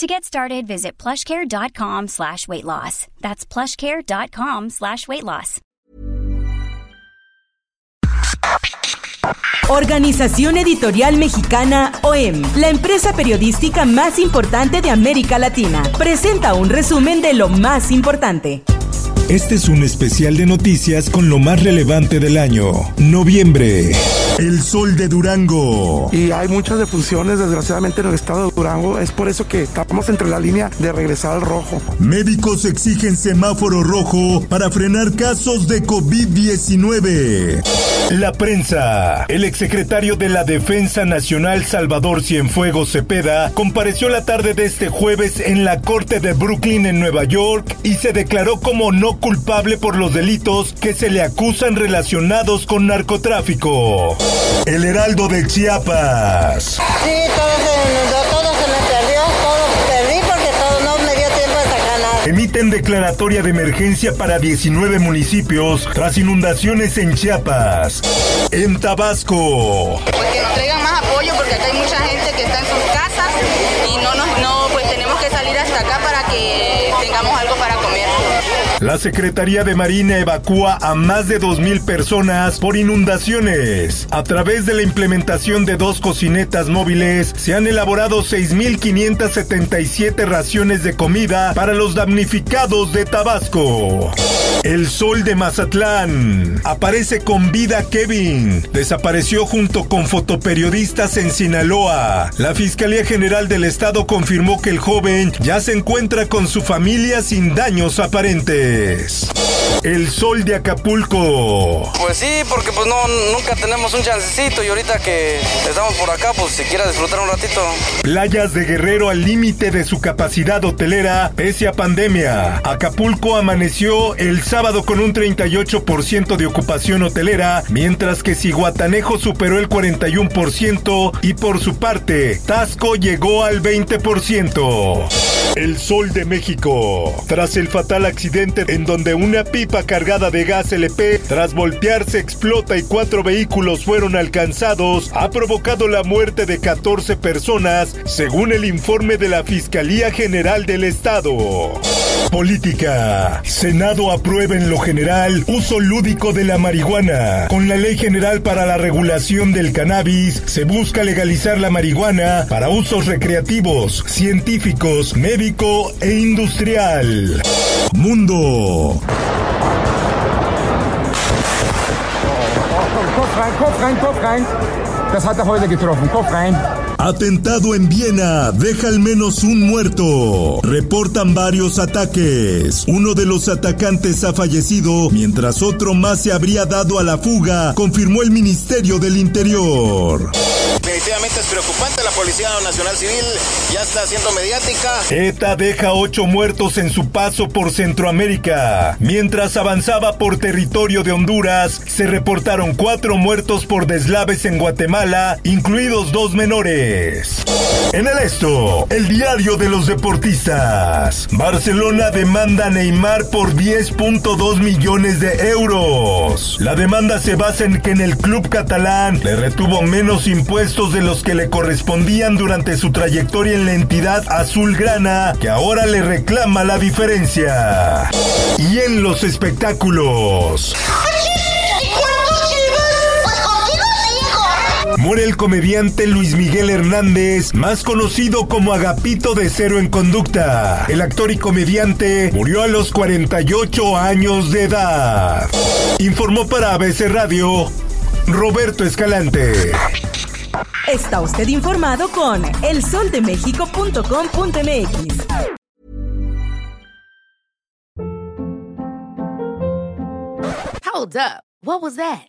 To get started, visit plushcare.com slash weight loss. That's plushcare.com slash weight loss. Organización Editorial Mexicana OEM, la empresa periodística más importante de América Latina, presenta un resumen de lo más importante. Este es un especial de noticias con lo más relevante del año. Noviembre. El sol de Durango. Y hay muchas defunciones, desgraciadamente, en el estado de Durango. Es por eso que estamos entre la línea de regresar al rojo. Médicos exigen semáforo rojo para frenar casos de COVID-19. La prensa. El exsecretario de la Defensa Nacional Salvador Cienfuegos Cepeda compareció la tarde de este jueves en la corte de Brooklyn en Nueva York y se declaró como no culpable por los delitos que se le acusan relacionados con narcotráfico. El Heraldo de Chiapas. Sí, todo se inundó, todo se me perdió, todo perdí porque todo no me dio tiempo de sacar nada. Emiten declaratoria de emergencia para 19 municipios tras inundaciones en Chiapas. En Tabasco. Pues que nos traigan más apoyo porque acá hay mucha gente La Secretaría de Marina evacúa a más de 2.000 personas por inundaciones. A través de la implementación de dos cocinetas móviles, se han elaborado 6.577 raciones de comida para los damnificados de Tabasco. El sol de Mazatlán. Aparece con vida Kevin. Desapareció junto con fotoperiodistas en Sinaloa. La Fiscalía General del Estado confirmó que el joven ya se encuentra con su familia sin daños aparentes. El sol de Acapulco. Pues sí, porque pues no, nunca tenemos un chancecito y ahorita que estamos por acá, pues si quiera disfrutar un ratito. Playas de Guerrero al límite de su capacidad hotelera pese a pandemia. Acapulco amaneció el sábado con un 38% de ocupación hotelera, mientras que Ciguatanejo superó el 41% y por su parte, Tasco llegó al 20%. El Sol de México. Tras el fatal accidente en donde una pipa cargada de gas LP, tras voltearse, explota y cuatro vehículos fueron alcanzados, ha provocado la muerte de 14 personas, según el informe de la Fiscalía General del Estado. Política. Senado aprueba en lo general uso lúdico de la marihuana. Con la Ley General para la Regulación del Cannabis, se busca legalizar la marihuana para usos recreativos, científicos, médico e industrial. Mundo. Atentado en Viena deja al menos un muerto. Reportan varios ataques. Uno de los atacantes ha fallecido, mientras otro más se habría dado a la fuga, confirmó el Ministerio del Interior. Definitivamente es preocupante, la Policía Nacional Civil ya está haciendo mediática. ETA deja ocho muertos en su paso por Centroamérica. Mientras avanzaba por territorio de Honduras, se reportaron cuatro muertos por deslaves en Guatemala, incluidos dos menores. En el esto, el diario de los deportistas. Barcelona demanda a Neymar por 10.2 millones de euros. La demanda se basa en que en el club catalán le retuvo menos impuestos de los que le correspondían durante su trayectoria en la entidad azulgrana, que ahora le reclama la diferencia. Y en los espectáculos. Muere el comediante Luis Miguel Hernández, más conocido como Agapito de Cero en Conducta. El actor y comediante murió a los 48 años de edad. Informó para ABC Radio Roberto Escalante. Está usted informado con elsoldemexico.com.mx. Hold up. What was that?